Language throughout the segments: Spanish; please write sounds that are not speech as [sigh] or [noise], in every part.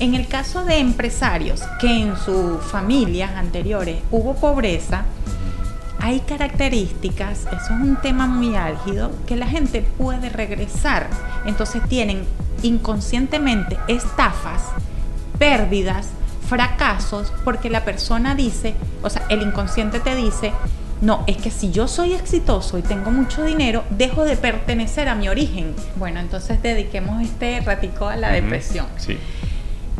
En el caso de empresarios que en sus familias anteriores hubo pobreza, hay características, eso es un tema muy álgido, que la gente puede regresar. Entonces tienen inconscientemente estafas, pérdidas, fracasos, porque la persona dice, o sea, el inconsciente te dice, no, es que si yo soy exitoso y tengo mucho dinero, dejo de pertenecer a mi origen. Bueno, entonces dediquemos este ratico a la depresión. Sí.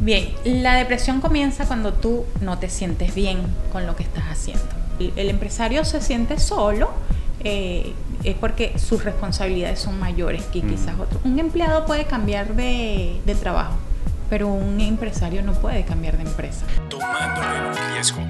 Bien, la depresión comienza cuando tú no te sientes bien con lo que estás haciendo. El, el empresario se siente solo, eh, es porque sus responsabilidades son mayores que quizás otros. Un empleado puede cambiar de, de trabajo, pero un empresario no puede cambiar de empresa. Tomando el riesgo.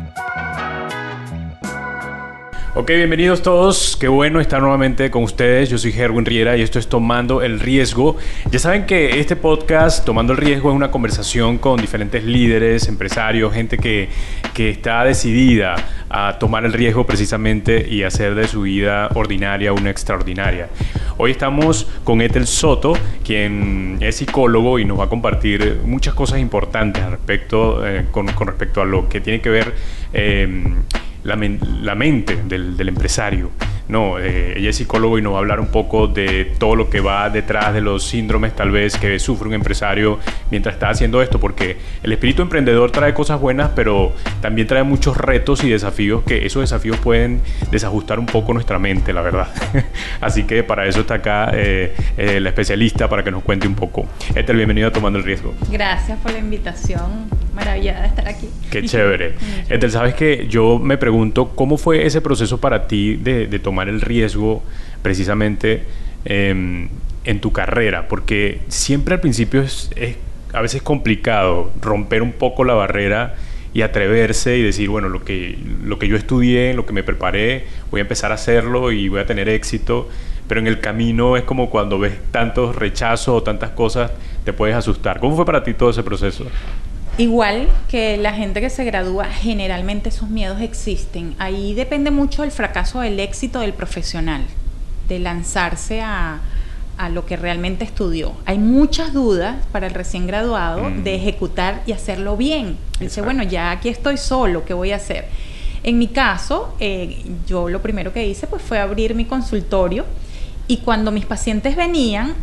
Ok, bienvenidos todos. Qué bueno estar nuevamente con ustedes. Yo soy Herwin Riera y esto es Tomando el Riesgo. Ya saben que este podcast, Tomando el Riesgo, es una conversación con diferentes líderes, empresarios, gente que, que está decidida a tomar el riesgo precisamente y hacer de su vida ordinaria una extraordinaria. Hoy estamos con Ethel Soto, quien es psicólogo y nos va a compartir muchas cosas importantes al respecto, eh, con, con respecto a lo que tiene que ver... Eh, la, men la, mente del, del empresario. No, eh, ella es psicólogo y nos va a hablar un poco de todo lo que va detrás de los síndromes tal vez que sufre un empresario mientras está haciendo esto, porque el espíritu emprendedor trae cosas buenas, pero también trae muchos retos y desafíos que esos desafíos pueden desajustar un poco nuestra mente, la verdad. [laughs] Así que para eso está acá eh, eh, la especialista para que nos cuente un poco. Ethel, bienvenido a Tomando el Riesgo. Gracias por la invitación, maravillada de estar aquí. Qué chévere. [laughs] Ethel, sabes que yo me pregunto cómo fue ese proceso para ti de, de tomar el riesgo precisamente eh, en tu carrera, porque siempre al principio es, es, a veces complicado romper un poco la barrera y atreverse y decir, bueno, lo que, lo que yo estudié, lo que me preparé, voy a empezar a hacerlo y voy a tener éxito, pero en el camino es como cuando ves tantos rechazos o tantas cosas, te puedes asustar. ¿Cómo fue para ti todo ese proceso? Igual que la gente que se gradúa, generalmente esos miedos existen. Ahí depende mucho el fracaso del éxito del profesional, de lanzarse a, a lo que realmente estudió. Hay muchas dudas para el recién graduado mm. de ejecutar y hacerlo bien. Dice, bueno, ya aquí estoy solo, ¿qué voy a hacer? En mi caso, eh, yo lo primero que hice pues, fue abrir mi consultorio y cuando mis pacientes venían,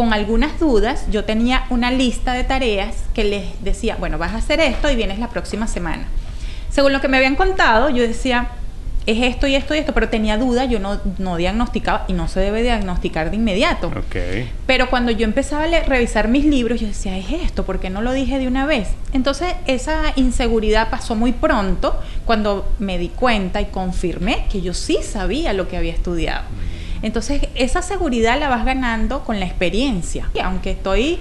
con algunas dudas, yo tenía una lista de tareas que les decía, bueno, vas a hacer esto y vienes la próxima semana. Según lo que me habían contado, yo decía, es esto y esto y esto, pero tenía dudas, yo no, no diagnosticaba y no se debe diagnosticar de inmediato. Okay. Pero cuando yo empezaba a leer, revisar mis libros, yo decía, es esto, ¿por qué no lo dije de una vez? Entonces esa inseguridad pasó muy pronto cuando me di cuenta y confirmé que yo sí sabía lo que había estudiado. Entonces, esa seguridad la vas ganando con la experiencia. Y aunque estoy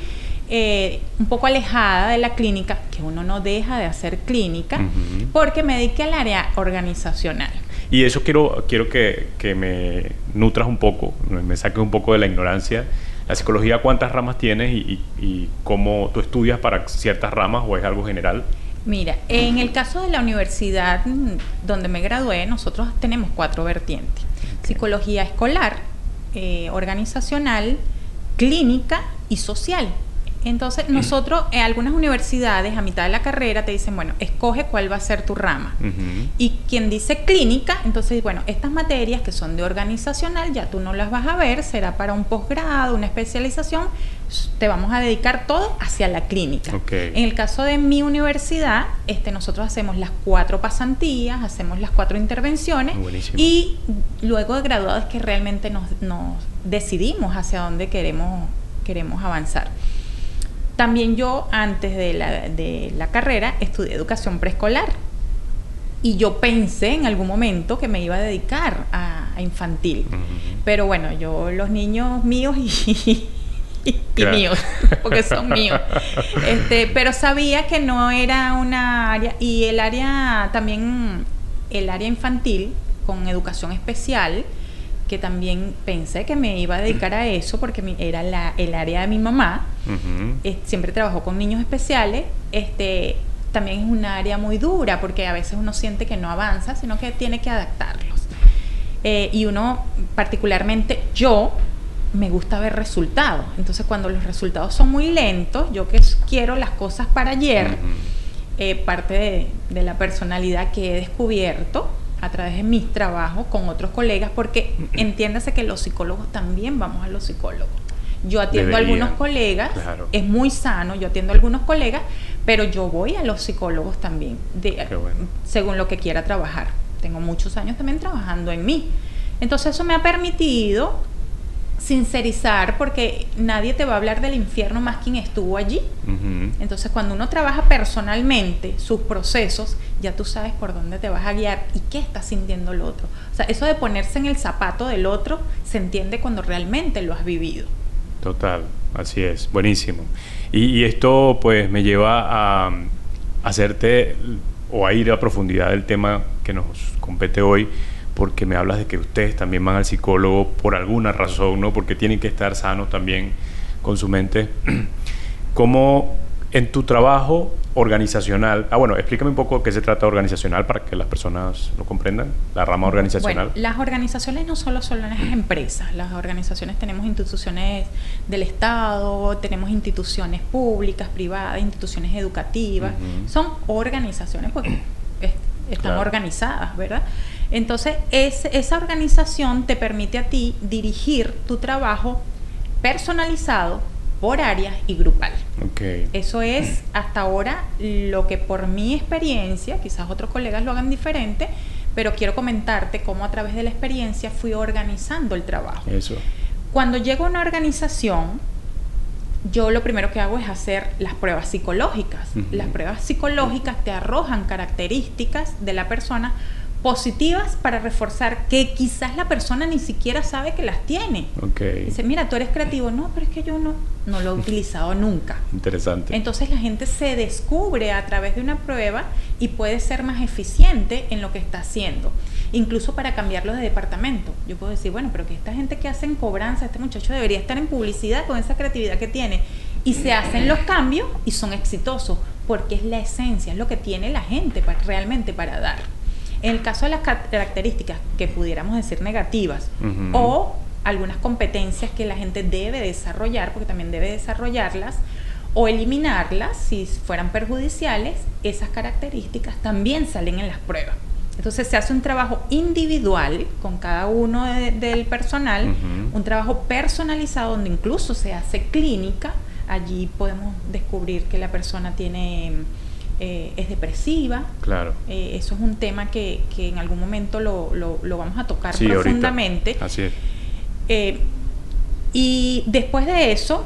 eh, un poco alejada de la clínica, que uno no deja de hacer clínica, uh -huh. porque me dediqué al área organizacional. Y eso quiero, quiero que, que me nutras un poco, me saques un poco de la ignorancia. La psicología, ¿cuántas ramas tienes y, y, y cómo tú estudias para ciertas ramas o es algo general? Mira, en el caso de la universidad donde me gradué, nosotros tenemos cuatro vertientes psicología escolar, eh, organizacional, clínica y social. Entonces, nosotros, en algunas universidades, a mitad de la carrera, te dicen, bueno, escoge cuál va a ser tu rama. Uh -huh. Y quien dice clínica, entonces, bueno, estas materias que son de organizacional, ya tú no las vas a ver, será para un posgrado, una especialización, te vamos a dedicar todo hacia la clínica. Okay. En el caso de mi universidad, este, nosotros hacemos las cuatro pasantías, hacemos las cuatro intervenciones Buenísimo. y luego de graduados es que realmente nos, nos decidimos hacia dónde queremos, queremos avanzar. También yo, antes de la, de la carrera, estudié educación preescolar. Y yo pensé en algún momento que me iba a dedicar a, a infantil. Uh -huh. Pero bueno, yo los niños míos y, [laughs] y, y míos, porque son míos. Este, pero sabía que no era una área, y el área también, el área infantil con educación especial, que también pensé que me iba a dedicar a eso porque era la, el área de mi mamá. Uh -huh. eh, siempre trabajó con niños especiales. Este, también es un área muy dura porque a veces uno siente que no avanza, sino que tiene que adaptarlos. Eh, y uno, particularmente yo, me gusta ver resultados. Entonces, cuando los resultados son muy lentos, yo que quiero las cosas para ayer, eh, parte de, de, la personalidad que he descubierto a través de mis trabajos con otros colegas, porque entiéndase que los psicólogos también vamos a los psicólogos. Yo atiendo a algunos colegas, es muy sano, yo atiendo a algunos colegas, pero yo voy a los psicólogos también, de, según lo que quiera trabajar. Tengo muchos años también trabajando en mí. Entonces eso me ha permitido sincerizar porque nadie te va a hablar del infierno más quien estuvo allí. Entonces cuando uno trabaja personalmente sus procesos, ya tú sabes por dónde te vas a guiar y qué está sintiendo el otro. O sea, eso de ponerse en el zapato del otro se entiende cuando realmente lo has vivido. Total, así es, buenísimo. Y, esto pues me lleva a, hacerte o a ir a profundidad del tema que nos compete hoy, porque me hablas de que ustedes también van al psicólogo por alguna razón, ¿no? Porque tienen que estar sanos también con su mente. [clears throat] ¿Cómo en tu trabajo organizacional, ah bueno, explícame un poco qué se trata organizacional para que las personas lo comprendan, la rama organizacional. Bueno, las organizaciones no solo son las empresas, las organizaciones tenemos instituciones del Estado, tenemos instituciones públicas, privadas, instituciones educativas, son organizaciones [clears throat] porque están organizadas, ¿verdad? Entonces, es, esa organización te permite a ti dirigir tu trabajo personalizado por áreas y grupal. Eso es hasta ahora lo que por mi experiencia, quizás otros colegas lo hagan diferente, pero quiero comentarte cómo a través de la experiencia fui organizando el trabajo. Eso. Cuando llego a una organización, yo lo primero que hago es hacer las pruebas psicológicas. Las pruebas psicológicas te arrojan características de la persona positivas para reforzar que quizás la persona ni siquiera sabe que las tiene. Dice, mira, tú eres creativo. No, pero es que yo no, no lo he [laughs] utilizado nunca. Interesante. Entonces la gente se descubre a través de una prueba y puede ser más eficiente en lo que está haciendo. Incluso para cambiarlo de departamento. Yo puedo decir, bueno, pero que esta gente que hace en cobranza, este muchacho debería estar en publicidad con esa creatividad que tiene. Y se hacen los cambios y son exitosos porque es la esencia, es lo que tiene la gente para, realmente para dar. En el caso de las características que pudiéramos decir negativas o algunas competencias que la gente debe desarrollar, porque también debe desarrollarlas, o eliminarlas si fueran perjudiciales, esas características también salen en las pruebas. Entonces se hace un trabajo individual con cada uno del personal, un trabajo personalizado donde incluso se hace clínica. Allí podemos descubrir que la persona tiene eh, es depresiva. Claro. Eh, eso es un tema que, en algún momento lo, lo, vamos a tocar profundamente. Así es. Eh, y después de eso,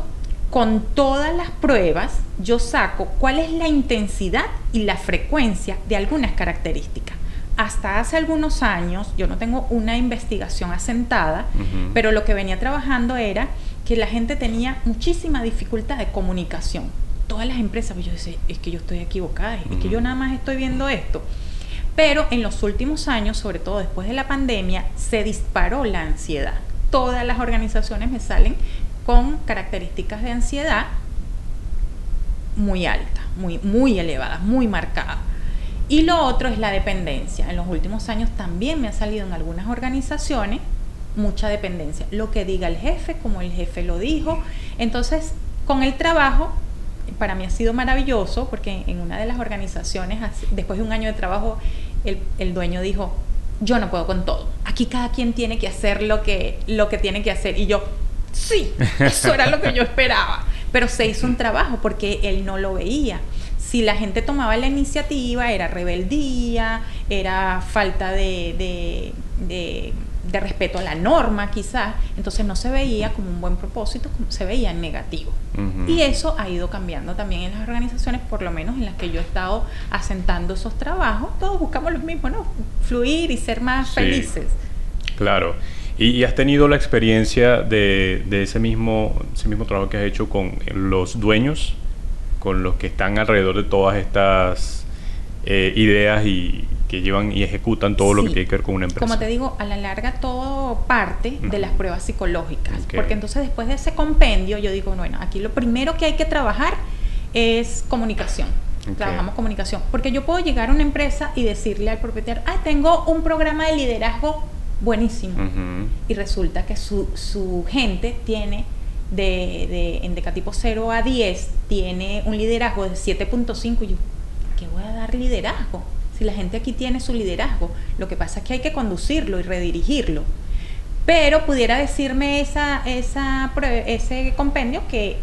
con todas las pruebas, yo saco cuál es la intensidad y la frecuencia de algunas características. Hasta hace algunos años, yo no tengo una investigación asentada, pero lo que venía trabajando era que la gente tenía muchísima dificultad de comunicación todas las empresas, pues yo decía, es que yo estoy equivocada, es que yo nada más estoy viendo esto. Pero en los últimos años, sobre todo después de la pandemia, se disparó la ansiedad. Todas las organizaciones me salen con características de ansiedad muy altas, muy, muy elevadas, muy marcadas. Y lo otro es la dependencia. En los últimos años también me ha salido en algunas organizaciones mucha dependencia. Lo que diga el jefe, como el jefe lo dijo. Entonces, con el trabajo para mí ha sido maravilloso porque en una de las organizaciones, después de un año de trabajo, el, dueño dijo, yo no puedo con todo. Aquí cada quien tiene que hacer lo que, lo que tiene que hacer. Y yo, sí, eso era lo que yo esperaba. Pero se hizo un trabajo porque él no lo veía. Si la gente tomaba la iniciativa, era rebeldía, era falta de de respeto a la norma quizás, entonces no se veía como un buen propósito, se veía en negativo. Y eso ha ido cambiando también en las organizaciones, por lo menos en las que yo he estado asentando esos trabajos, todos buscamos lo mismo, ¿no? Fluir y ser más felices. Claro. Y, has tenido la experiencia de, de, ese, mismo, ese mismo trabajo que has hecho con los dueños, con los que están alrededor de todas estas eh, ideas y, que llevan y ejecutan todo lo que tiene que ver con una empresa. Como te digo, a la larga todo parte de las pruebas psicológicas, porque entonces después de ese compendio yo digo, bueno, aquí lo primero que hay que trabajar es comunicación. Trabajamos comunicación, porque yo puedo llegar a una empresa y decirle al propietario, ah, tengo un programa de liderazgo buenísimo. Y resulta que su, su gente tiene de, de en decatipo 0 a 10 tiene un liderazgo de 7.5 y yo, ¿qué voy a dar liderazgo? Si la gente aquí tiene su liderazgo, lo que pasa es que hay que conducirlo y redirigirlo. Pero pudiera decirme esa, ese compendio que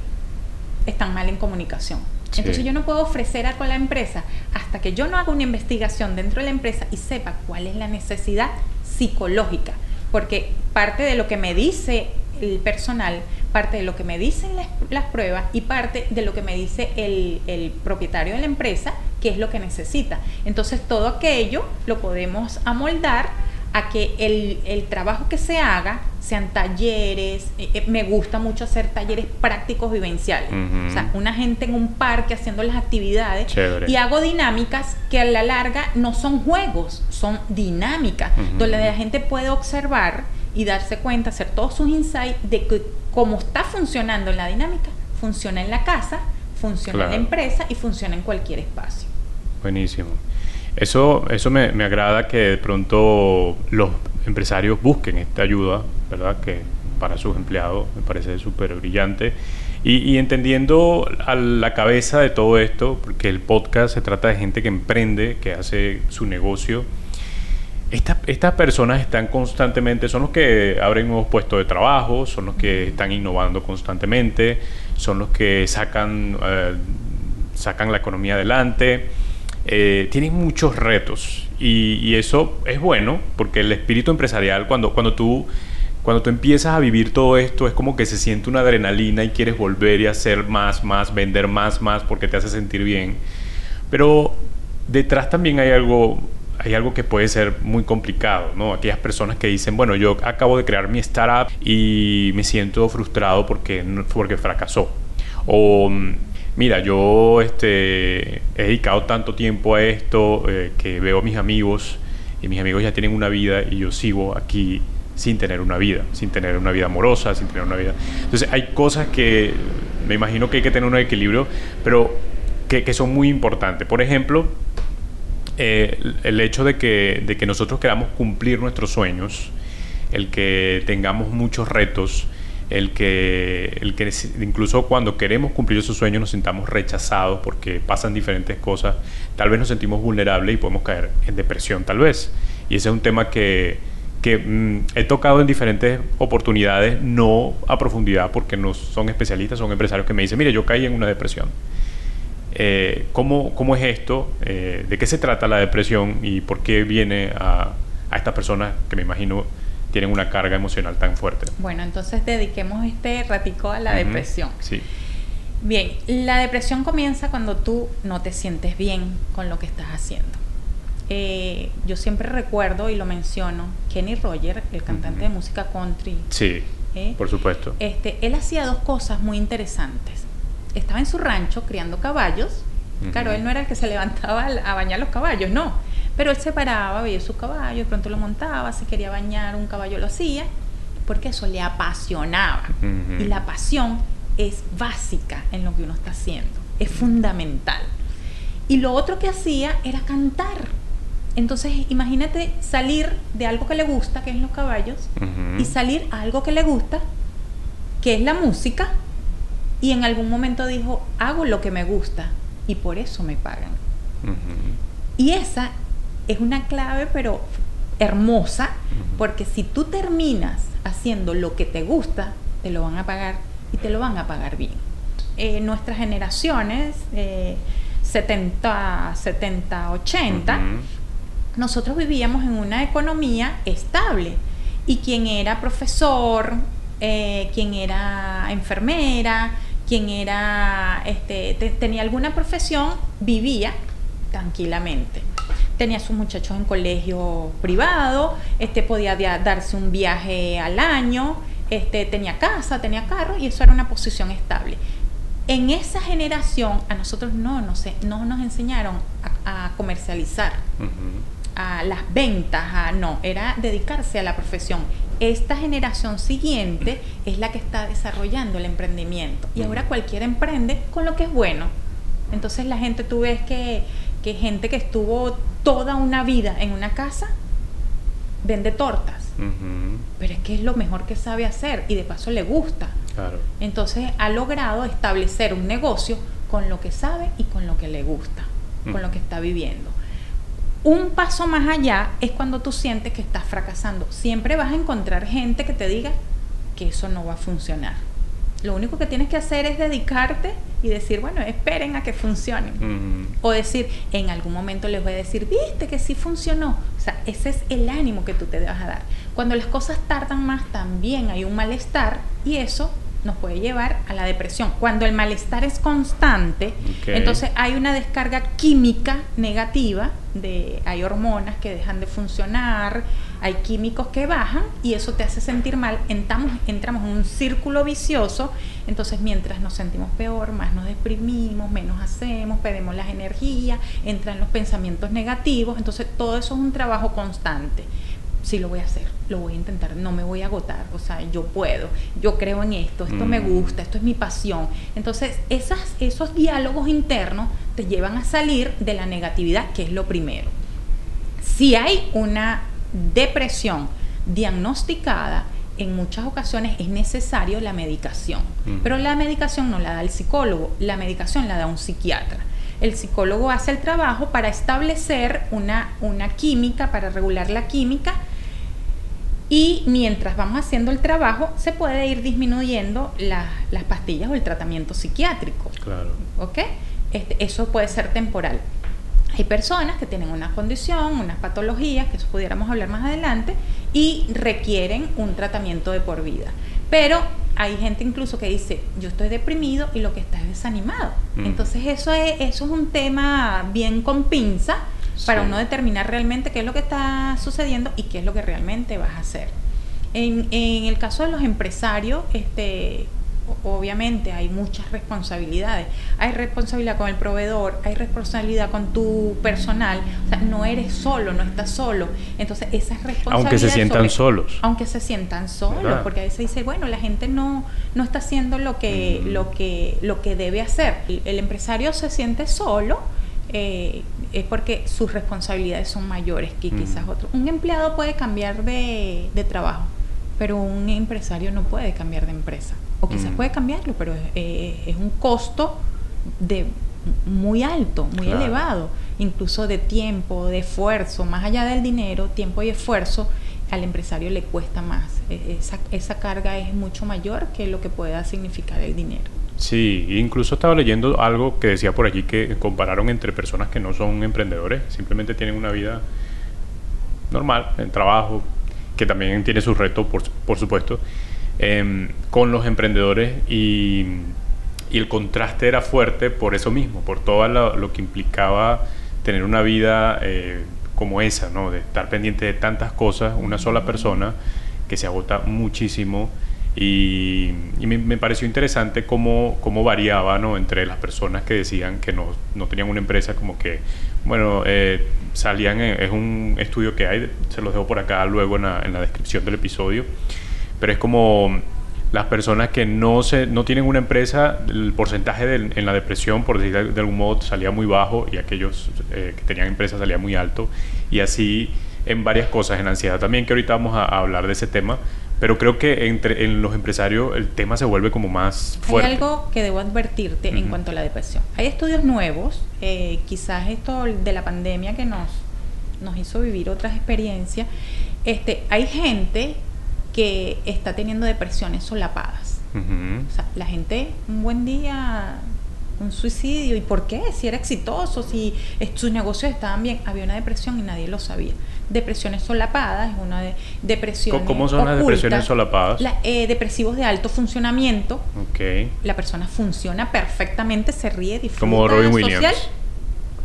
están mal en comunicación. Sí. Entonces yo no puedo ofrecer algo a la empresa hasta que yo no haga una investigación dentro de la empresa y sepa cuál es la necesidad psicológica. Porque parte de lo que me dice el personal, parte de lo que me dicen las, las pruebas y parte de lo que me dice el, el propietario de la empresa, qué es lo que necesita. Entonces todo aquello lo podemos amoldar a que el, el trabajo que se haga sean talleres, eh, eh, me gusta mucho hacer talleres prácticos vivenciales, o sea, una gente en un parque haciendo las actividades Chévere. y hago dinámicas que a la larga no son juegos, son dinámicas, donde la gente puede observar y darse cuenta, hacer todos sus insights de que como está funcionando en la dinámica, funciona en la casa, funciona en la empresa y funciona en cualquier espacio. Buenísimo. Eso, eso me, me agrada que de pronto los empresarios busquen esta ayuda, ¿verdad? Que para sus empleados me parece súper brillante. Y, y entendiendo a la cabeza de todo esto, porque el podcast se trata de gente que emprende, que hace su negocio. Esta- estas personas están constantemente, son los que abren nuevos puestos de trabajo, son los que están innovando constantemente, son los que sacan, eh, sacan la economía adelante. Eh, tienen muchos retos y, y eso es bueno porque el espíritu empresarial, cuando, cuando, tú, cuando tú empiezas a vivir todo esto, es como que se siente una adrenalina y quieres volver y hacer más, más, vender más, más porque te hace sentir bien. Pero detrás también hay algo, hay algo que puede ser muy complicado, ¿no? Aquellas personas que dicen, bueno, yo acabo de crear mi startup y me siento frustrado porque, porque fracasó. O, mira, yo este, he dedicado tanto tiempo a esto eh, que veo a mis amigos y mis amigos ya tienen una vida y yo sigo aquí sin tener una vida, sin tener una vida amorosa, sin tener una vida. Entonces hay cosas que me imagino que hay que tener un equilibrio, pero que, que son muy importantes. Por ejemplo, eh, el hecho de que, de que nosotros queramos cumplir nuestros sueños, el que tengamos muchos retos, el que, el que incluso cuando queremos cumplir esos sueños nos sintamos rechazados porque pasan diferentes cosas, tal vez nos sentimos vulnerables y podemos caer en depresión, tal vez. Y ese es un tema que, que mm, he tocado en diferentes oportunidades, no a profundidad porque no son especialistas, son empresarios que me dicen, mire, yo caí en una depresión. Eh, ¿cómo, ¿Cómo es esto? Eh, ¿De qué se trata la depresión y por qué viene a, a estas personas que me imagino tienen una carga emocional tan fuerte? Bueno, entonces dediquemos este ratico a la depresión. Sí. Bien, la depresión comienza cuando tú no te sientes bien con lo que estás haciendo. Eh, yo siempre recuerdo y lo menciono, Kenny Roger, el cantante de música country, Sí, ¿eh? por supuesto. este, él hacía dos cosas muy interesantes. Estaba en su rancho criando caballos. Claro, él no era el que se levantaba a bañar los caballos, no. Pero él se paraba, veía su caballo, de pronto lo montaba, si quería bañar un caballo lo hacía, porque eso le apasionaba. Y la pasión es básica en lo que uno está haciendo, es fundamental. Y lo otro que hacía era cantar. Entonces, imagínate salir de algo que le gusta, que es los caballos, y salir a algo que le gusta, que es la música, y en algún momento dijo, hago lo que me gusta y por eso me pagan. Y esa es una clave, pero hermosa, porque si tú terminas haciendo lo que te gusta, te lo van a pagar y te lo van a pagar bien. Eh, nuestras generaciones, eh, 70, 70, 80, Ujú. nosotros vivíamos en una economía estable y quien era profesor, eh, quien era enfermera, quien era, este, te- tenía alguna profesión, vivía tranquilamente. Tenía sus muchachos en colegio privado, este, podía darse un viaje al año, este, tenía casa, tenía carro y eso era una posición estable. En esa generación a nosotros no, no, sé, no nos enseñaron a- a comercializar a las ventas, a, no, era dedicarse a la profesión. Esta generación siguiente es la que está desarrollando el emprendimiento y ahora cualquiera emprende con lo que es bueno. Entonces la gente, tú ves que, que gente que estuvo toda una vida en una casa vende tortas pero es que es lo mejor que sabe hacer y de paso le gusta. Claro. Entonces ha logrado establecer un negocio con lo que sabe y con lo que le gusta, con lo que está viviendo. Un paso más allá es cuando tú sientes que estás fracasando. Siempre vas a encontrar gente que te diga que eso no va a funcionar. Lo único que tienes que hacer es dedicarte y decir, bueno, esperen a que funcionen. O decir, en algún momento les voy a decir, viste que sí funcionó. O sea, ese es el ánimo que tú te vas a dar. Cuando las cosas tardan más, también hay un malestar y eso nos puede llevar a la depresión. Cuando el malestar es constante, entonces hay una descarga química negativa, de, hay hormonas que dejan de funcionar, hay químicos que bajan y eso te hace sentir mal. Entramos, entramos en un círculo vicioso, entonces mientras nos sentimos peor, más nos deprimimos, menos hacemos, perdemos las energías, entran los pensamientos negativos, entonces todo eso es un trabajo constante sí lo voy a hacer, lo voy a intentar, no me voy a agotar, o sea, yo puedo, yo creo en esto, esto me mm. gusta, esto es mi pasión. Entonces, esas, esos diálogos internos te llevan a salir de la negatividad, que es lo primero. Si hay una depresión diagnosticada, en muchas ocasiones es necesario la medicación, mm. pero la medicación no la da el psicólogo, la medicación la da un psiquiatra el psicólogo hace el trabajo para establecer una, una química, para regular la química y mientras vamos haciendo el trabajo, se puede ir disminuyendo las pastillas o el tratamiento psiquiátrico. Claro. ¿Ok? Este, eso puede ser temporal. Hay personas que tienen una condición, unas patologías, que eso pudiéramos hablar más adelante, y requieren un tratamiento de por vida. Pero hay gente incluso que dice, yo estoy deprimido y lo que está es desanimado. Mm. Entonces eso es, eso es un tema bien con pinza para uno determinar realmente qué es lo que está sucediendo y qué es lo que realmente vas a hacer. En, en el caso de los empresarios, este, obviamente hay muchas responsabilidades. Hay responsabilidad con el proveedor, hay responsabilidad con tu personal. O sea, no eres solo, no estás solo. Entonces, esas responsabilidades. Aunque se sientan solos. Aunque se sientan solos, porque a veces dice, bueno, la gente no, no está haciendo lo que, lo, que, lo que debe hacer. El, empresario se siente solo. Eh, es porque sus responsabilidades son mayores que quizás otros. Un empleado puede cambiar de, de trabajo, pero un empresario no puede cambiar de empresa o quizás mm. puede cambiarlo, pero es, un costo de muy alto, muy elevado, incluso de tiempo, de esfuerzo, más allá del dinero, tiempo y esfuerzo, al empresario le cuesta más. E, esa, esa carga es mucho mayor que lo que pueda significar el dinero. Sí, incluso estaba leyendo algo que decía por allí que compararon entre personas que no son emprendedores, simplemente tienen una vida normal, en trabajo, que también tiene sus retos, por, por supuesto, Em, con los emprendedores y, el contraste era fuerte por eso mismo, por todo lo, que implicaba tener una vida eh, como esa, ¿no? de estar pendiente de tantas cosas, una sola persona que se agota muchísimo. Y, me, pareció interesante cómo, cómo variaba ¿no? entre las personas que decían que no, no tenían una empresa, como que, bueno, eh, salían, es un estudio que hay, se los dejo por acá luego en la, en la descripción del episodio, pero es como las personas que no, se, no tienen una empresa, el porcentaje de, en la depresión, por decir de, algún modo, salía muy bajo y aquellos eh, que tenían empresas salía muy alto. Y así en varias cosas, en ansiedad también, que ahorita vamos a, hablar de ese tema. Pero creo que entre en los empresarios el tema se vuelve como más fuerte. Hay algo que debo advertirte en cuanto a la depresión. Hay estudios nuevos, eh, quizás esto de la pandemia que nos, nos hizo vivir otras experiencias. Este, hay gente que está teniendo depresiones solapadas. O sea, la gente un buen día, un suicidio, ¿y por qué? Si era exitoso, si sus negocios estaban bien, había una depresión y nadie lo sabía. Depresiones solapadas, es una de depresiones. ¿Cómo son las depresiones solapadas? Eh, depresivos de alto funcionamiento. Okay. La persona funciona perfectamente, se ríe, disfruta. Como Robin Williams.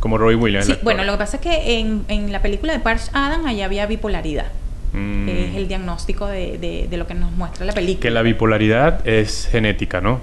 Como Robin Williams. Sí, bueno, lo que pasa es que en, en la película de Parch Adam allá había bipolaridad. Mm. Es el diagnóstico de, de, lo que nos muestra la película. Que la bipolaridad es genética, ¿no?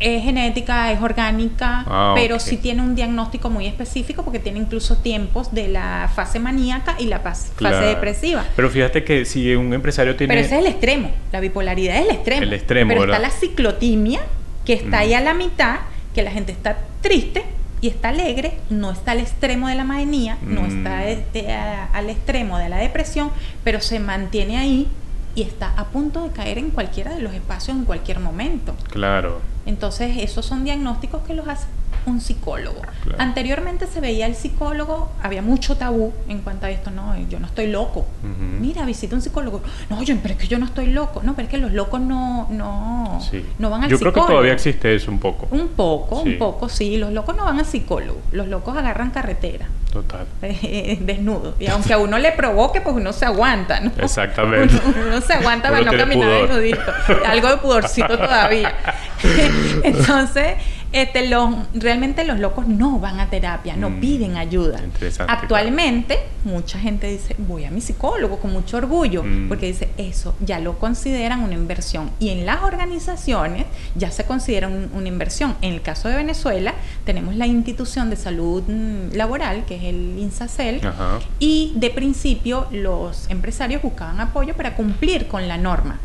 Es genética, es orgánica, ah, pero sí tiene un diagnóstico muy específico porque tiene incluso tiempos de la fase maníaca y la fase depresiva. Pero fíjate que si un empresario tiene... Pero ese es el extremo, la bipolaridad es el extremo. El extremo, Pero está la ciclotimia, que está ahí a la mitad, que la gente está triste y está alegre, no está al extremo de la manía, no Mm. está este, a- al extremo de la depresión, pero se mantiene ahí y está a punto de caer en cualquiera de los espacios en cualquier momento. Claro. Entonces, esos son diagnósticos que los hace un psicólogo. Claro. Anteriormente se veía el psicólogo, había mucho tabú en cuanto a esto, no, yo no estoy loco. Mira, visita un psicólogo. No, yo, pero es que yo no estoy loco. No, pero es que los locos no, no, Sí. no van al Yo creo psicólogo. que todavía existe eso un poco. Un poco, Sí. un poco, sí. Los locos no van al psicólogo. Los locos agarran carretera. Total. eh, [laughs] desnudo. Y aunque a uno le provoque, pues uno se aguanta, ¿no? Exactamente. Uno, [laughs] uno se aguanta para no caminar desnudito. Algo de pudorcito todavía. [laughs] Entonces, este, los, realmente los locos no van a terapia, no Mm, piden ayuda. Actualmente, mucha gente dice, voy a mi psicólogo con mucho orgullo, Mm. porque dice, eso ya lo consideran una inversión. Y en las organizaciones ya se considera un- una inversión. En el caso de Venezuela, tenemos la institución de salud mm, laboral, que es el INSACEL, Ajá. y de principio los empresarios buscaban apoyo para cumplir con la norma.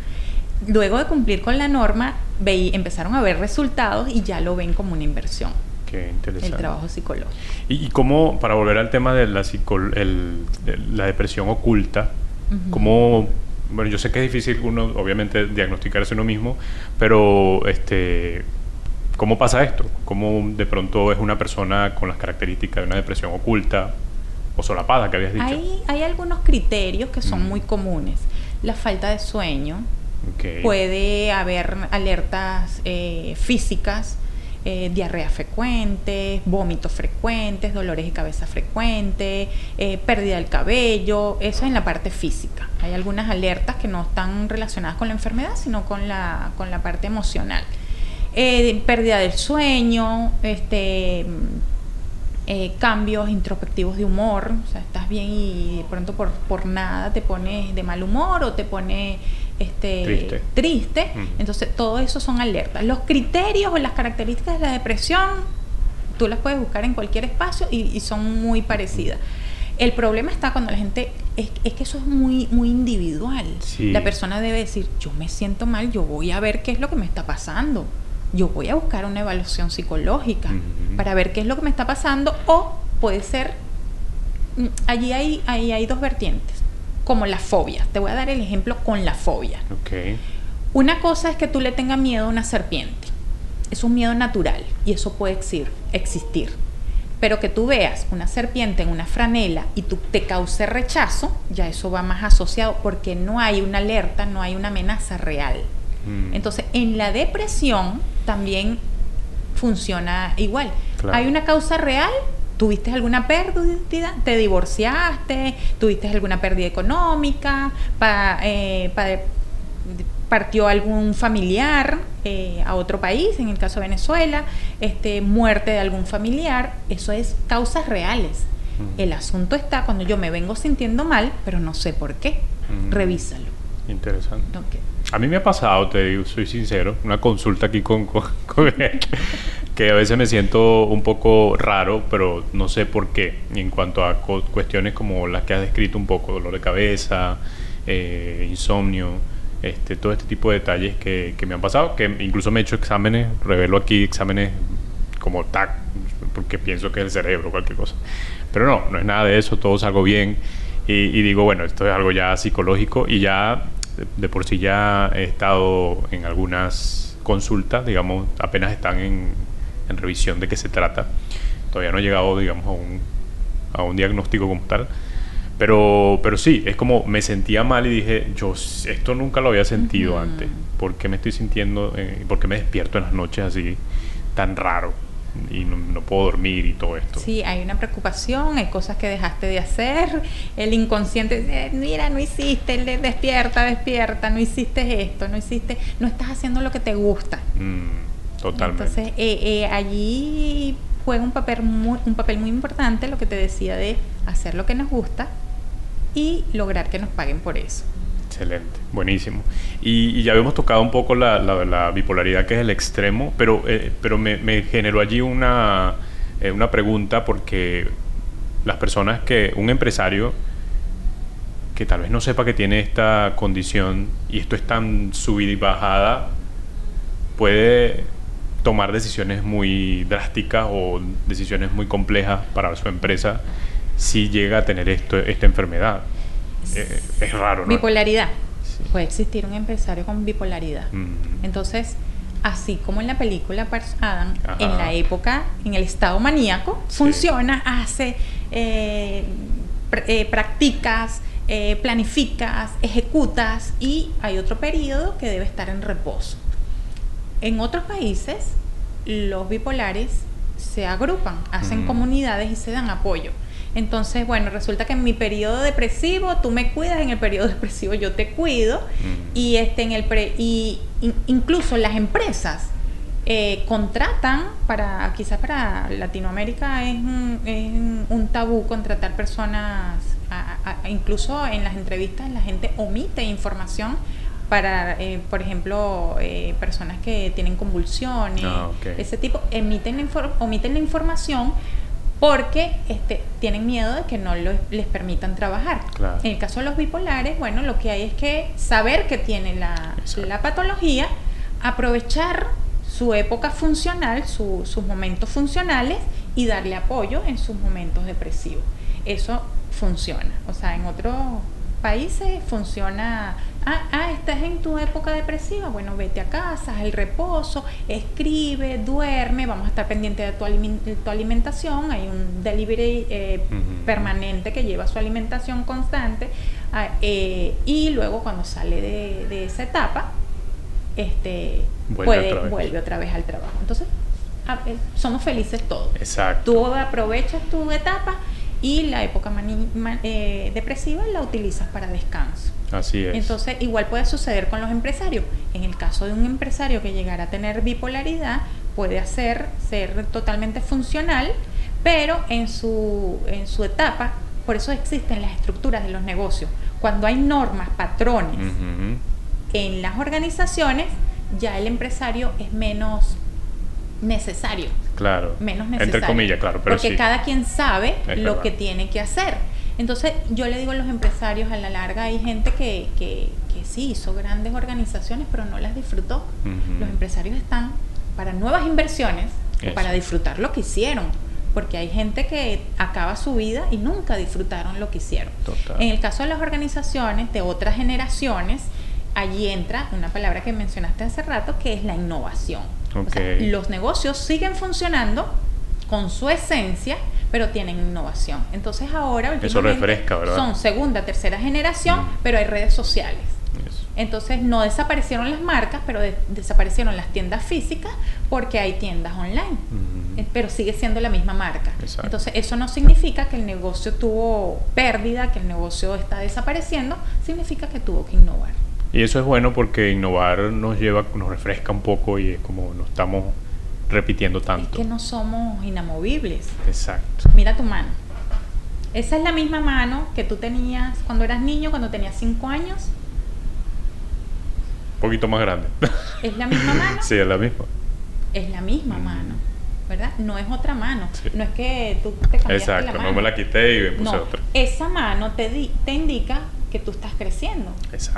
Luego de cumplir con la norma, veí- empezaron a ver resultados y ya lo ven como una inversión, Qué interesante. el trabajo psicológico. ¿Y, y cómo, para volver al tema de la, el- de la depresión oculta, Ujú. cómo, bueno, yo sé que es difícil uno, obviamente, diagnosticarse uno mismo, pero, este, ¿cómo pasa esto? ¿Cómo de pronto es una persona con las características de una depresión oculta o solapada que habías dicho? Hay, hay algunos criterios que son Mm. muy comunes. La falta de sueño, Puede haber alertas eh, físicas, eh, diarrea frecuente, vómitos frecuentes, dolores de cabeza frecuentes, eh, pérdida del cabello, eso en la parte física. Hay algunas alertas que no están relacionadas con la enfermedad, sino con la, con la parte emocional. Eh, pérdida del sueño, este eh, cambios introspectivos de humor, o sea, estás bien y de pronto por, por nada te pones de mal humor o te pones este, Triste. Entonces, todo eso son alertas. Los criterios o las características de la depresión, tú las puedes buscar en cualquier espacio y, y son muy parecidas. El problema está cuando la gente, es, es que eso es muy, muy individual. Sí. La persona debe decir, yo me siento mal, yo voy a ver qué es lo que me está pasando. Yo voy a buscar una evaluación psicológica para ver qué es lo que me está pasando o puede ser, mm, allí hay, ahí hay dos vertientes, como la fobia. Te voy a dar el ejemplo con la fobia. Una cosa es que tú le tengas miedo a una serpiente. Es un miedo natural y eso puede existir. Pero que tú veas una serpiente en una franela y tú te cause rechazo, ya eso va más asociado porque no hay una alerta, no hay una amenaza real. Mm. Entonces, en la depresión también funciona igual. Claro. Hay una causa real, tuviste alguna pérdida, te divorciaste, tuviste alguna pérdida económica, pa- eh, pa- partió algún familiar eh, a otro país, en el caso de Venezuela, este, muerte de algún familiar, eso es causas reales. Mm. El asunto está cuando yo me vengo sintiendo mal, pero no sé por qué. Mm. Revísalo. Interesante. Ok. A mí me ha pasado, te digo, soy sincero, una consulta aquí con, con- [laughs] que a veces me siento un poco raro, pero no sé por qué. En cuanto a cuestiones como las que has descrito un poco, dolor de cabeza, eh, insomnio, este, todo este tipo de detalles que, me han pasado, que incluso me he hecho exámenes, revelo aquí exámenes como TAC, porque pienso que es el cerebro, cualquier cosa. Pero no, no es nada de eso, todo salgo bien. Y digo, bueno, esto es algo ya psicológico y ya de, de por sí ya he estado en algunas consultas, digamos, apenas están en, en revisión de qué se trata. Todavía no he llegado, digamos, a un, a un diagnóstico como tal. Pero, pero sí, es como me sentía mal y dije, yo esto nunca lo había sentido antes. ¿Por qué me estoy sintiendo, eh, por qué me despierto en las noches así tan raro? Y no, no puedo dormir y todo esto. Sí, hay una preocupación, hay cosas que dejaste de hacer, el inconsciente dice, mira, no hiciste, despierta, despierta, no hiciste esto, no hiciste, no estás haciendo lo que te gusta. Mm, totalmente. Entonces, eh, eh, allí juega un papel, muy, un papel muy importante lo que te decía de hacer lo que nos gusta y lograr que nos paguen por eso. Excelente, buenísimo. Y, ya habíamos tocado un poco la, la- la bipolaridad, que es el extremo, pero, eh, pero me, me generó allí una, eh, una pregunta porque las personas que, un empresario que tal vez no sepa que tiene esta condición y esto es tan subida y bajada, puede tomar decisiones muy drásticas o decisiones muy complejas para su empresa si llega a tener esto, esta enfermedad. Eh, es raro, ¿no? Bipolaridad. Puede existir un empresario con bipolaridad. Entonces, así como en la película Adam, en la época, en el estado maníaco, funciona, hace, eh, eh, practicas, eh, planificas, ejecutas y hay otro periodo que debe estar en reposo. En otros países, los bipolares se agrupan, hacen comunidades y se dan apoyo. Entonces, bueno, resulta que en mi periodo depresivo tú me cuidas, en el periodo [laughs] depresivo yo te cuido y este en el pre, y incluso las empresas eh, contratan para quizás para Latinoamérica es un, tabú contratar personas incluso en las entrevistas la gente omite información para, eh, por ejemplo, eh, personas que tienen convulsiones, ah, ese tipo, emiten omiten la información porque este, tienen miedo de que no les permitan trabajar. En el caso de los bipolares, bueno, lo que hay es que saber que tienen la, la patología, aprovechar su época funcional, sus momentos funcionales y darle apoyo en sus momentos depresivos. Eso funciona. O sea, en otros países funciona Ah, ah, estás en tu época depresiva, bueno, vete a casa, haz el reposo, escribe, duerme, vamos a estar pendiente de tu, alimentación, hay un delivery eh, permanente que lleva su alimentación constante ah, eh, y luego cuando sale de, esa etapa, este, vuelve, otra vuelve otra vez al trabajo. Entonces, eh, somos felices todos. Exacto. Tú aprovechas tu etapa y la época depresiva la utilizas para descanso. Así es. Entonces, igual puede suceder con los empresarios. En el caso de un empresario que llegara a tener bipolaridad, puede hacer ser totalmente funcional, pero en su, en su etapa, por eso existen las estructuras de los negocios. Cuando hay normas, patrones en las organizaciones, ya el empresario es menos necesario. Claro. Menos necesario. Entre comillas, claro. Pero porque cada quien sabe lo que tiene que hacer. Entonces yo le digo a los empresarios, a la larga hay gente que, que, que sí hizo grandes organizaciones, pero no las disfrutó. Los empresarios están para nuevas inversiones, para disfrutar lo que hicieron. Porque hay gente que acaba su vida y nunca disfrutaron lo que hicieron. En el caso de las organizaciones de otras generaciones, allí entra una palabra que mencionaste hace rato, que es la innovación. los negocios siguen funcionando con su esencia, pero tienen innovación. Entonces ahora Eso refresca, ¿verdad? son segunda, tercera generación, mm. pero hay redes sociales. Entonces no desaparecieron las marcas, pero desaparecieron las tiendas físicas porque hay tiendas online. Mm. Eh, pero sigue siendo la misma marca. Entonces eso no significa que el negocio tuvo pérdida, que el negocio está desapareciendo, significa que tuvo que innovar. Y eso es bueno porque innovar nos lleva, nos refresca un poco y es como no estamos repitiendo tanto. Es que no somos inamovibles. Exacto. Mira tu mano. Esa es la misma mano que tú tenías cuando eras niño, cuando tenías 5 años. Un poquito más grande. [laughs] ¿Es la misma mano? sí, es la misma. Es la misma mm. mano, ¿verdad? No es otra mano. No es que tú te cambiaste Exacto, la mano. no me la quité y me puse no, otra. Esa mano te, te indica que tú estás creciendo.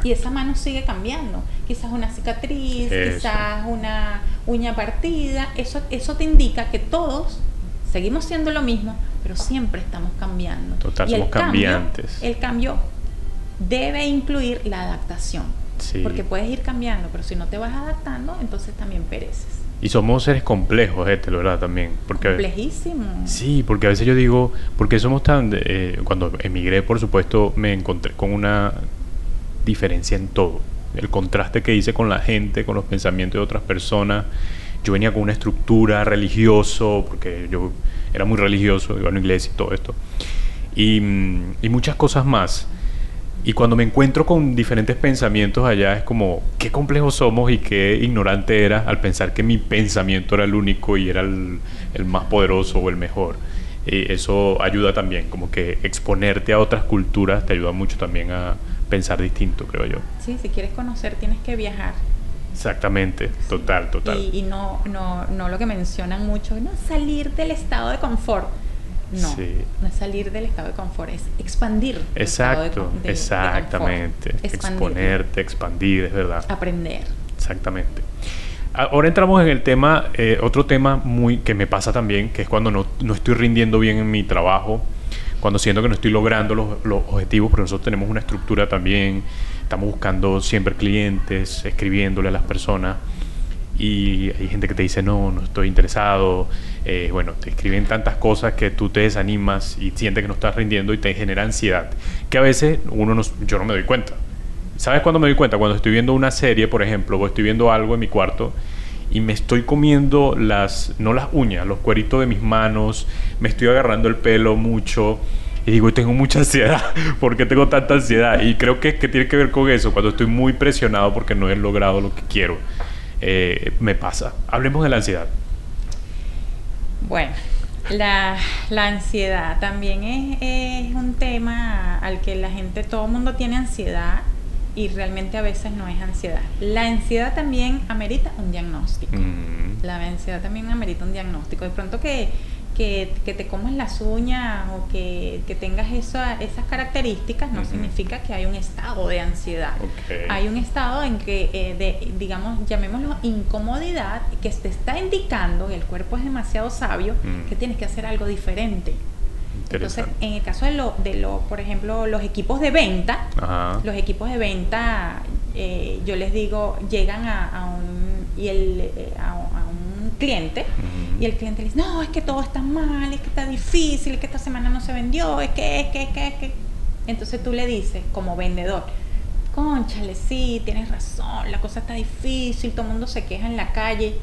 Y esa mano sigue cambiando. Quizás una cicatriz, quizás una uña partida. Eso, eso te indica que todos seguimos siendo lo mismo, pero siempre estamos cambiando. Total, somos cambiantes. el cambio debe incluir la adaptación. Porque puedes ir cambiando, pero si no te vas adaptando, entonces también pereces. Y somos seres complejos, este, ¿verdad? También. Porque, Complejísimo. Sí, porque a veces yo digo, porque somos tan... Eh, cuando emigré, por supuesto, me encontré con una diferencia en todo. El contraste que hice con la gente, con los pensamientos de otras personas. Yo venía con una estructura religioso, porque yo era muy religioso, iba a la iglesia y todo esto. Y, y muchas cosas más. Y cuando me encuentro con diferentes pensamientos allá es como qué complejos somos y qué ignorante era al pensar que mi pensamiento era el único y era el, más poderoso o el mejor. Y eso ayuda también, como que exponerte a otras culturas te ayuda mucho también a pensar distinto, creo yo. Sí, si quieres conocer tienes que viajar. Exactamente, total, total. Y, y, no, no, no lo que mencionan mucho, no salir del estado de confort no, no es salir del estado de confort, es expandir. Exacto, exactamente. Exponerte, expandir, es verdad. Aprender. Exactamente. Ahora entramos en el tema, eh, otro tema muy que me pasa también, que es cuando no, no, estoy rindiendo bien en mi trabajo, cuando siento que no estoy logrando los, los, objetivos, porque nosotros tenemos una estructura también, estamos buscando siempre clientes, escribiéndole a las personas, y hay gente que te dice, no, no estoy interesado, eh, bueno, te escriben tantas cosas que tú te desanimas y sientes que no estás rindiendo y te genera ansiedad, que a veces uno no, yo no me doy cuenta. ¿Sabes cuándo me doy cuenta? Cuando estoy viendo una serie, por ejemplo, o estoy viendo algo en mi cuarto y me estoy comiendo las, no las uñas, los cueritos de mis manos, me estoy agarrando el pelo mucho y digo, tengo mucha ansiedad, [laughs] ¿por qué tengo tanta ansiedad? Y creo que, que tiene que ver con eso, cuando estoy muy presionado porque no he logrado lo que quiero, eh, me pasa. Hablemos de la ansiedad. Bueno, la, la ansiedad también es, es, un tema al que la gente, todo el mundo tiene ansiedad y realmente a veces no es ansiedad. La ansiedad también amerita un diagnóstico. Mm. La ansiedad también amerita un diagnóstico. De pronto que, que, que te comas las uñas o que, que tengas esa, esas características no significa que hay un estado de ansiedad. Okay. Hay un estado en que, eh, de, digamos, llamémoslo incomodidad, que te está indicando, y el cuerpo es demasiado sabio, que tienes que hacer algo diferente. Entonces, en el caso de lo, de lo, por ejemplo, los equipos de venta, Ajá. los equipos de venta, eh, yo les digo, llegan a, a un, y el, eh, a, a, cliente y el cliente le dice, no, es que todo está mal, es que está difícil, es que esta semana no se vendió, es que, es que, es que, es que. Entonces tú le dices, como vendedor, conchale, sí, tienes razón, la cosa está difícil, todo el mundo se queja en la calle.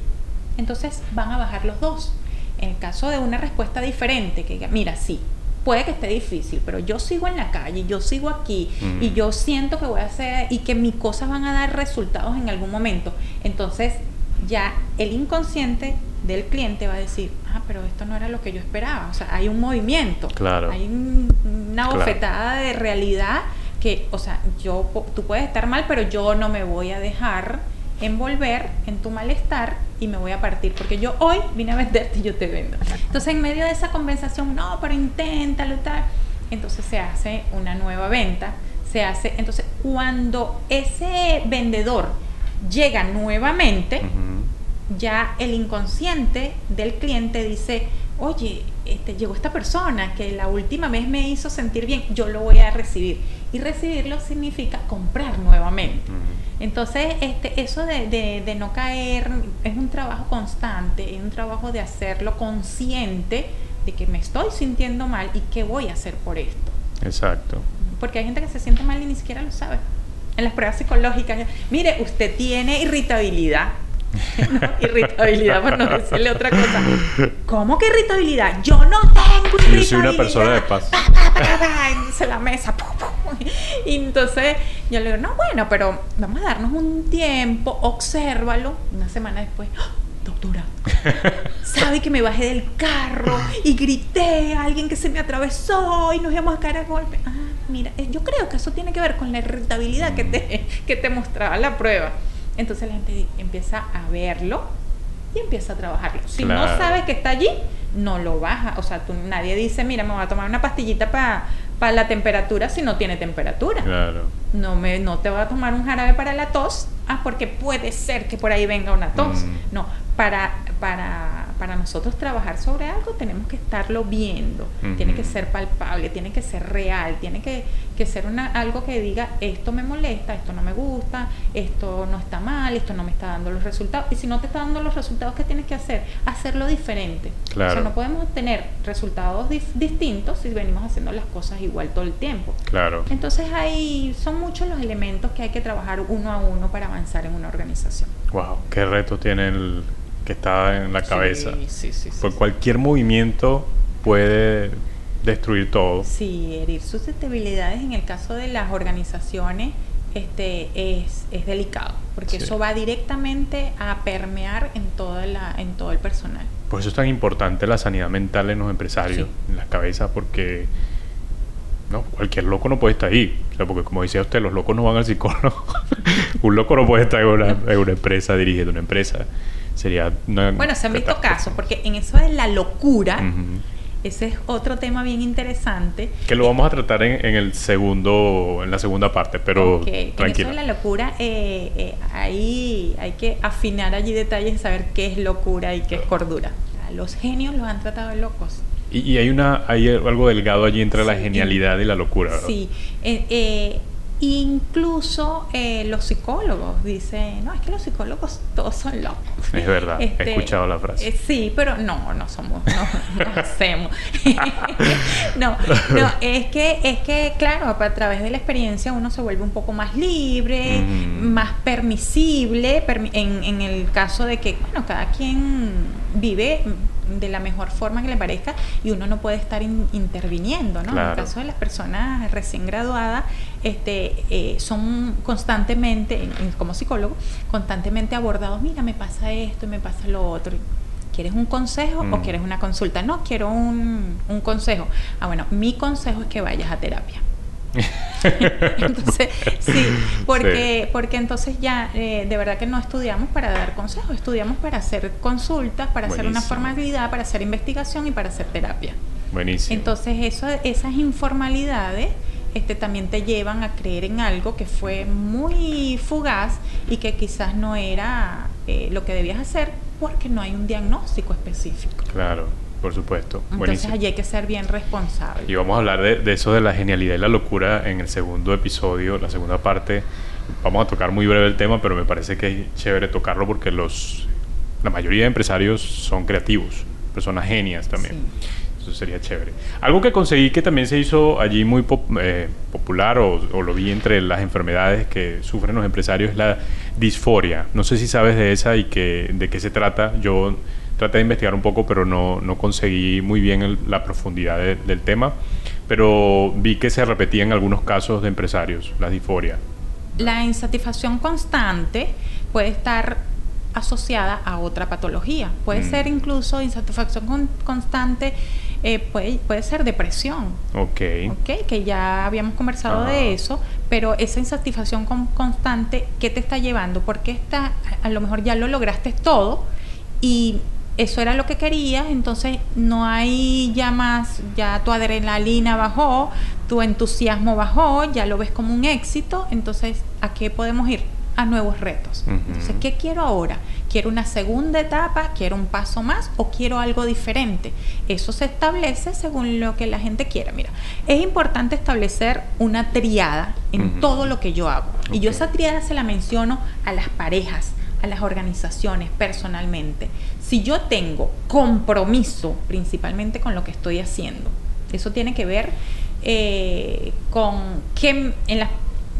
Entonces van a bajar los dos. En el caso de una respuesta diferente, que diga, mira, sí, puede que esté difícil, pero yo sigo en la calle, yo sigo aquí Mm. y yo siento que voy a hacer y que mis cosas van a dar resultados en algún momento. Entonces ya el inconsciente del cliente va a decir, ah, pero esto no era lo que yo esperaba. O sea, hay un movimiento, Claro. hay un- una Claro. bofetada de realidad que, o sea, yo, tú puedes estar mal, pero yo no me voy a dejar envolver en tu malestar y me voy a partir, porque yo hoy vine a venderte y yo te vendo. Entonces, en medio de esa conversación, no, pero inténtalo tal, entonces se hace una nueva venta, se hace, entonces, cuando ese vendedor llega nuevamente, ya el inconsciente del cliente dice, oye, este, llegó esta persona que la última vez me hizo sentir bien, yo lo voy a recibir. Y recibirlo significa comprar nuevamente. Entonces, este, eso de, de- de no caer es un trabajo constante, es un trabajo de hacerlo consciente de que me estoy sintiendo mal y qué voy a hacer por esto. Exacto. Porque hay gente que se siente mal y ni siquiera lo sabe. En las pruebas psicológicas, mire, usted tiene irritabilidad. [laughs] No, irritabilidad, por no decirle otra cosa. ¿Cómo que irritabilidad? Yo no tengo irritabilidad. Yo soy una persona de paz. Pa, pa, pa, pa, entonces la mesa. pu, pu. Y entonces yo le digo, no, bueno, pero vamos a darnos un tiempo, obsérvalo. Una semana después, ¡Ah! doctora, sabe que me bajé del carro y grité a alguien que se me atravesó y nos íbamos a caer a golpe. Ah, mira, eh, yo creo que eso tiene que ver con la irritabilidad que te, [laughs] que te mostraba la prueba. Entonces la gente empieza a verlo y empieza a trabajarlo. Si no sabes que está allí, no lo baja. O sea, tú, nadie dice, mira, me voy a tomar una pastillita para la temperatura si no tiene temperatura. Claro. No, me, no te va a tomar un jarabe para la tos, ah, porque puede ser que por ahí venga una tos. Mm. No, para, para, para nosotros trabajar sobre algo tenemos que estarlo viendo, tiene que ser palpable, tiene que ser real, tiene que, que ser una, algo que diga, esto me molesta, esto no me gusta, esto no está mal, esto no me está dando los resultados. Y si no te está dando los resultados, ¿qué tienes que hacer? Hacerlo diferente. Claro. O sea, no podemos obtener resultados distintos si venimos haciendo las cosas igual todo el tiempo. Claro. Entonces hay, son muchos los elementos que hay que trabajar uno a uno para avanzar en una organización. Wow, qué reto tiene el que está en la cabeza. Sí, sí, sí. Por sí. cualquier movimiento puede destruir todo. Sí, herir susceptibilidades en el caso de las organizaciones este, es, es delicado, porque eso va directamente a permear en, toda la, en todo el personal. Por eso es tan importante la sanidad mental en los empresarios, en las cabezas, porque no, cualquier loco no puede estar ahí. O sea, porque como decía usted, los locos no van al psicólogo. [laughs] Un loco no puede estar en una, en una empresa, dirigiendo una empresa. Sería una Bueno, se han visto casos, porque en eso de la locura, ese es otro tema bien interesante. Que lo vamos a tratar en, el segundo, en la segunda parte, pero okay. En eso de la locura, eh, eh, ahí hay que afinar allí detalles y saber qué es locura y qué es cordura. Los genios los han tratado de locos. Y, hay una hay algo delgado allí entre la genialidad y la locura, ¿verdad? Sí. Eh, Incluso eh, los psicólogos dicen, no, es que los psicólogos [laughs] todos son locos. Es verdad, he este, escuchado la frase. Eh, sí, pero no, no somos, no, no [laughs] hacemos. [laughs] no, no, es que, es que, claro, a través de la experiencia uno se vuelve un poco más libre, más permisible, en, en el caso de que, bueno, cada quien vive de la mejor forma que le parezca y uno no puede estar interviniendo, ¿no? En el caso de las personas recién graduadas, este, eh, son constantemente, como psicólogo, constantemente abordados, mira, me pasa esto y me pasa lo otro. ¿Quieres un consejo o mm. quieres una consulta? No, quiero un, un consejo. Ah, bueno, mi consejo es que vayas a terapia. [laughs] entonces, sí, porque, porque entonces ya eh, de verdad que no estudiamos para dar consejos, estudiamos para hacer consultas, para hacer una formalidad, para hacer investigación y para hacer terapia. Buenísimo. Entonces, eso, esas informalidades este, también te llevan a creer en algo que fue muy fugaz y que quizás no era eh, lo que debías hacer porque no hay un diagnóstico específico. Claro. Por supuesto. Entonces allí hay que ser bien responsable. Y vamos a hablar de, eso de la genialidad y la locura en el segundo episodio, la segunda parte. Vamos a tocar muy breve el tema, pero me parece que es chévere tocarlo porque los la mayoría de empresarios son creativos, personas genias también. Eso sería chévere. Algo que conseguí que también se hizo allí muy eh, popular o, o, lo vi entre las enfermedades que sufren los empresarios es la disforia. No sé si sabes de esa y que, de qué se trata. Yo traté de investigar un poco, pero no, no conseguí muy bien la profundidad del tema. Pero vi que se repetía en algunos casos de empresarios, la disforia. La insatisfacción constante puede estar asociada a otra patología. Puede mm. ser incluso insatisfacción constante, eh, puede, puede ser depresión. Ok. Ok, que ya habíamos conversado de eso, pero esa insatisfacción constante, ¿qué te está llevando? Porque está, a lo mejor ya lo lograste todo y eso era lo que querías, entonces no hay ya más, ya tu adrenalina bajó, tu entusiasmo bajó, ya lo ves como un éxito, entonces ¿a qué podemos ir? A nuevos retos. Entonces, ¿qué quiero ahora? ¿Quiero una segunda etapa? ¿Quiero un paso más? ¿O quiero algo diferente? Eso se establece según lo que la gente quiera. Mira, es importante establecer una triada en todo lo que yo hago. Y yo esa triada se la menciono a las parejas, a las organizaciones personalmente. Si yo tengo compromiso principalmente con lo que estoy haciendo, eso tiene que ver eh, con que en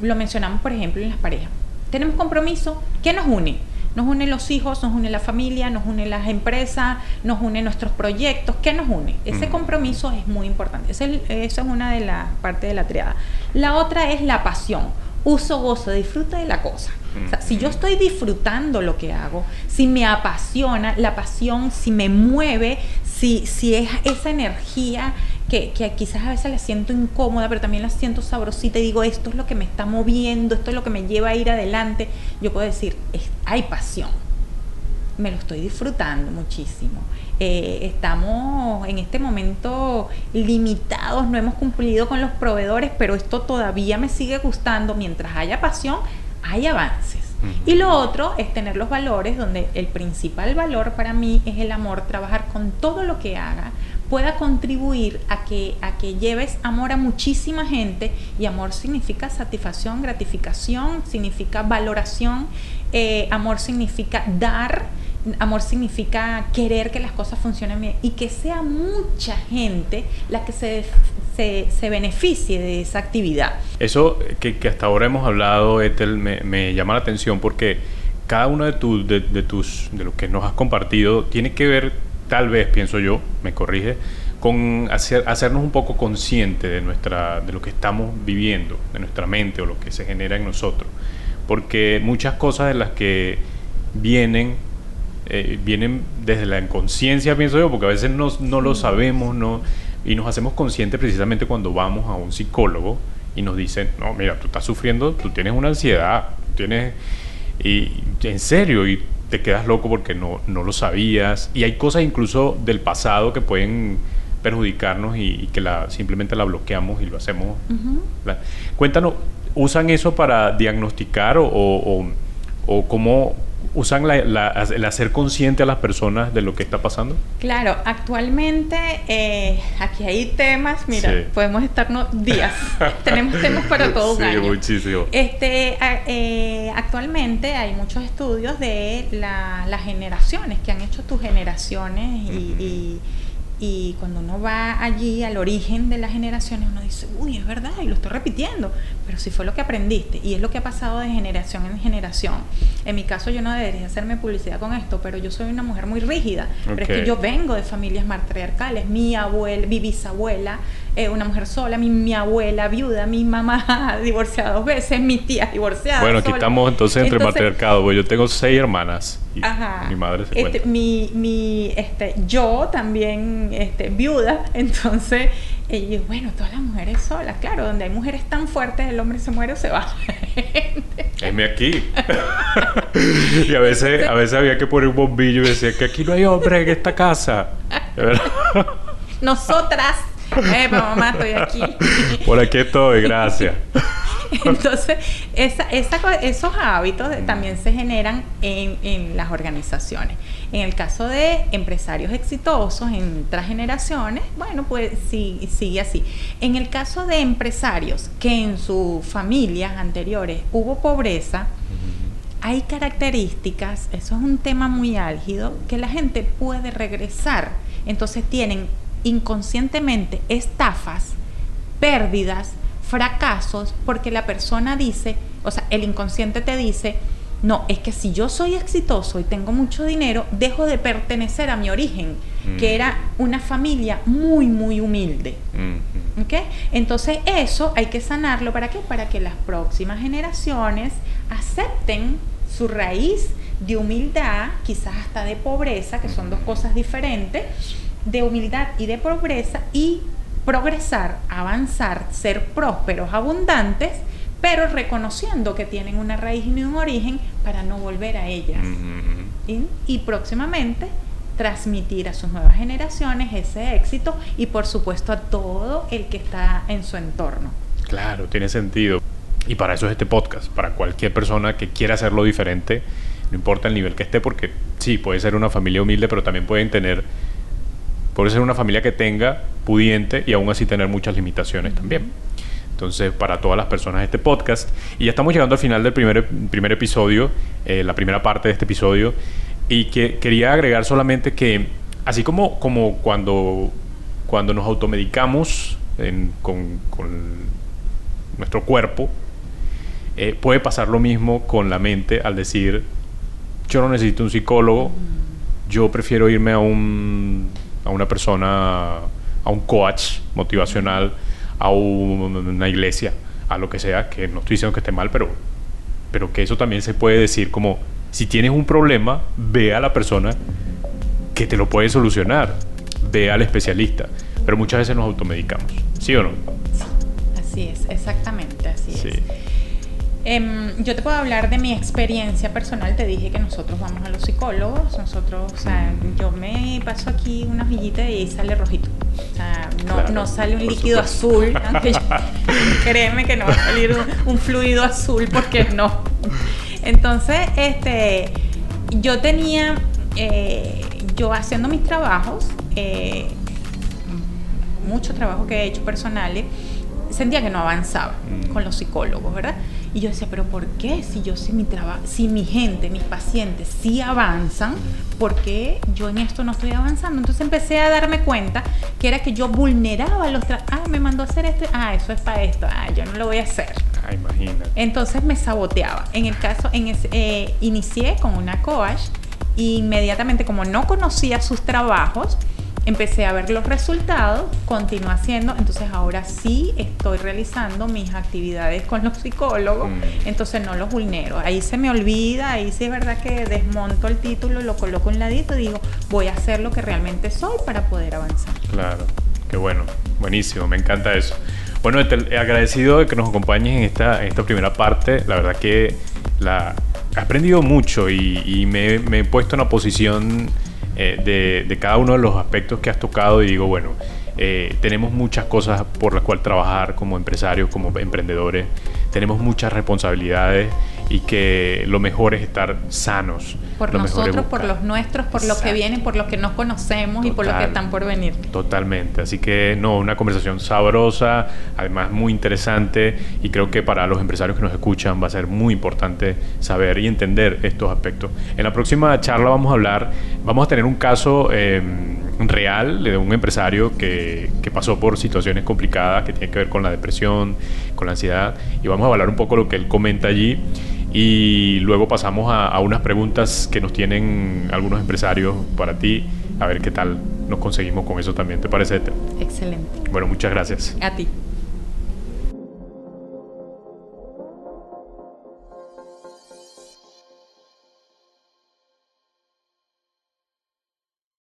lo mencionamos por ejemplo en las parejas. Tenemos compromiso, ¿qué nos une? Nos une los hijos, nos une la familia, nos une las empresas, nos une nuestros proyectos. ¿Qué nos une? Ese compromiso es muy importante. Esa es, una de las partes de la triada. La otra es la pasión. Uso, gozo, disfruta de la cosa si yo estoy disfrutando lo que hago, si me apasiona, la pasión, si me mueve, si, si es esa energía que, quizás a veces la siento incómoda, pero también la siento sabrosita y digo, esto es lo que me está moviendo, esto es lo que me lleva a ir adelante, yo puedo decir, hay pasión. Me lo estoy disfrutando muchísimo. Eh, estamos en este momento limitados, no hemos cumplido con los proveedores, pero esto todavía me sigue gustando. Mientras haya pasión, hay avances. Y lo otro es tener los valores, donde el principal valor para mí es el amor, trabajar con todo lo que haga pueda contribuir a que, a que lleves amor a muchísima gente y amor significa satisfacción, gratificación, significa valoración, eh, amor significa dar, amor significa querer que las cosas funcionen bien y que sea mucha gente la que se se, beneficie de esa actividad. Eso que, hasta ahora hemos hablado, Ethel, me, llama la atención porque cada uno de, tus de, tus, de lo que nos has compartido tiene que ver, tal vez, pienso yo, me corrige, con hacer, hacernos un poco consciente de, nuestra, de lo que estamos viviendo, de nuestra mente o lo que se genera en nosotros. Porque muchas cosas de las que vienen, eh, vienen desde la inconsciencia, pienso yo, porque a veces no, no lo sabemos, no y nos hacemos conscientes precisamente cuando vamos a un psicólogo y nos dicen, no, mira, tú estás sufriendo, tú tienes una ansiedad, tienes... Y en serio, y te quedas loco porque no, no lo sabías. Y hay cosas incluso del pasado que pueden perjudicarnos y, que la, simplemente la bloqueamos y lo hacemos. cuéntanos, ¿usan eso para diagnosticar o, o, o cómo, usan el hacer consciente a las personas de lo que está pasando? Claro, actualmente eh, aquí hay temas, mira, podemos estarnos días, [laughs] tenemos temas para todo un sí, muchísimo. Este, eh, actualmente hay muchos estudios de las generaciones que han hecho tus generaciones y y cuando uno va allí al origen de las generaciones, uno dice, uy, es verdad, y lo estoy repitiendo, pero si fue lo que aprendiste, y es lo que ha pasado de generación en generación. En mi caso yo no debería hacerme publicidad con esto, pero yo soy una mujer muy rígida, pero es que yo vengo de familias matriarcales, mi abuela, mi bisabuela, eh, una mujer sola, mi, mi, abuela viuda, mi mamá [laughs] divorciada dos veces, mi tía divorciada. Bueno, aquí estamos entonces entre matriarcados, pues yo tengo seis hermanas y mi madre se este, mi, mi, este, yo también este, viuda, [laughs] entonces, y bueno, todas las mujeres solas, claro, donde hay mujeres tan fuertes, el hombre se muere o se va. [laughs] Heme aquí. y a veces, a veces había que poner un bombillo y decía que aquí no hay hombre en esta casa. Nosotras. Eh, mamá, estoy aquí. [laughs] Por aquí estoy, gracias. [laughs] Entonces, esos hábitos también se generan en, las organizaciones. En el caso de empresarios exitosos en otras generaciones, bueno, pues sí, sigue así. En el caso de empresarios que en sus familias anteriores hubo pobreza, hay características, eso es un tema muy álgido, que la gente puede regresar. Entonces tienen inconscientemente estafas, pérdidas, fracasos porque la persona dice, o sea, el inconsciente te dice, no, es que si yo soy exitoso y tengo mucho dinero, dejo de pertenecer a mi origen, que mm. era una familia muy, muy humilde. Mm. ¿Ok? Entonces eso hay que sanarlo. ¿Para qué? Para que las próximas generaciones acepten su raíz de humildad, quizás hasta de pobreza, que son dos cosas diferentes, de humildad y de pobreza, y progresar, avanzar, ser prósperos, abundantes, pero reconociendo que tienen una raíz y un origen para no volver a ellas. y, próximamente transmitir a sus nuevas generaciones ese éxito y por supuesto a todo el que está en su entorno. Claro, tiene sentido. Y para eso es este podcast, para cualquier persona que quiera hacerlo diferente, no importa el nivel que esté, porque sí, puede ser una familia humilde, pero también pueden tener Puede ser una familia que tenga pudiente y aún así tener muchas limitaciones también. Entonces, para todas las personas de este podcast. Y ya estamos llegando al final del primer, primer episodio, eh, la primera parte de este episodio. Y que quería agregar solamente que, así como, como cuando, cuando nos automedicamos con, nuestro cuerpo, eh, puede pasar lo mismo con la mente al decir, yo no necesito un psicólogo, yo prefiero irme a un a una persona, a un coach motivacional, a una iglesia, a lo que sea, que no estoy diciendo que esté mal, pero, pero que eso también se puede decir como, si tienes un problema, ve a la persona que te lo puede solucionar, ve al especialista, pero muchas veces nos automedicamos, ¿sí o no? Así es, exactamente. Em, yo te puedo hablar de mi experiencia personal. Te dije que nosotros vamos a los psicólogos. Nosotros, o sea, yo me paso aquí una villita y sale rojito. O sea, no, sale un líquido azul. [laughs] créeme que no va a salir un, fluido azul porque no. Entonces, este, yo tenía, eh, yo haciendo mis trabajos, eh, mucho trabajo que he hecho personales, sentía que no avanzaba mm. con los psicólogos, ¿verdad? Y yo decía, pero ¿por qué? Si yo, si mi trabajo, si mi gente, mis pacientes sí avanzan, ¿por qué yo en esto no estoy avanzando? Entonces empecé a darme cuenta que era que yo vulneraba los ah, me mandó a hacer esto, ah, eso es para esto, ah, yo no lo voy a hacer. Ah, imagínate. Entonces me saboteaba. En el caso, en eh, inicié con una coach e inmediatamente como no conocía sus trabajos, empecé a ver los resultados, continué haciendo, entonces ahora sí estoy realizando mis actividades con los psicólogos, mm. entonces no los vulnero. Ahí se me olvida, ahí sí es verdad que desmonto el título, lo coloco en ladito y digo, voy a hacer lo que realmente soy para poder avanzar. Claro, qué bueno, buenísimo, me encanta eso. Bueno, agradecido de que nos acompañes en esta, esta primera parte, la verdad que la, he aprendido mucho y, me, me he puesto en una posición eh, de, cada uno de los aspectos que has tocado y digo, bueno, eh, tenemos muchas cosas por las cuales trabajar como empresarios, como emprendedores, tenemos muchas responsabilidades y que lo mejor es estar sanos. Por nosotros, por los nuestros, por los que vienen, por los que no conocemos y por los que están por venir. Totalmente. Así que no, una conversación sabrosa, además muy interesante y creo que para los empresarios que nos escuchan va a ser muy importante saber y entender estos aspectos. En la próxima charla vamos a hablar, vamos a tener un caso eh, real de un empresario que, que pasó por situaciones complicadas que tienen que ver con la depresión, con la ansiedad y vamos a hablar un poco lo que él comenta allí y luego pasamos a, unas preguntas que nos tienen algunos empresarios para ti, a ver qué tal nos conseguimos con eso también. ¿Te parece? Excelente. Bueno, muchas gracias. A ti.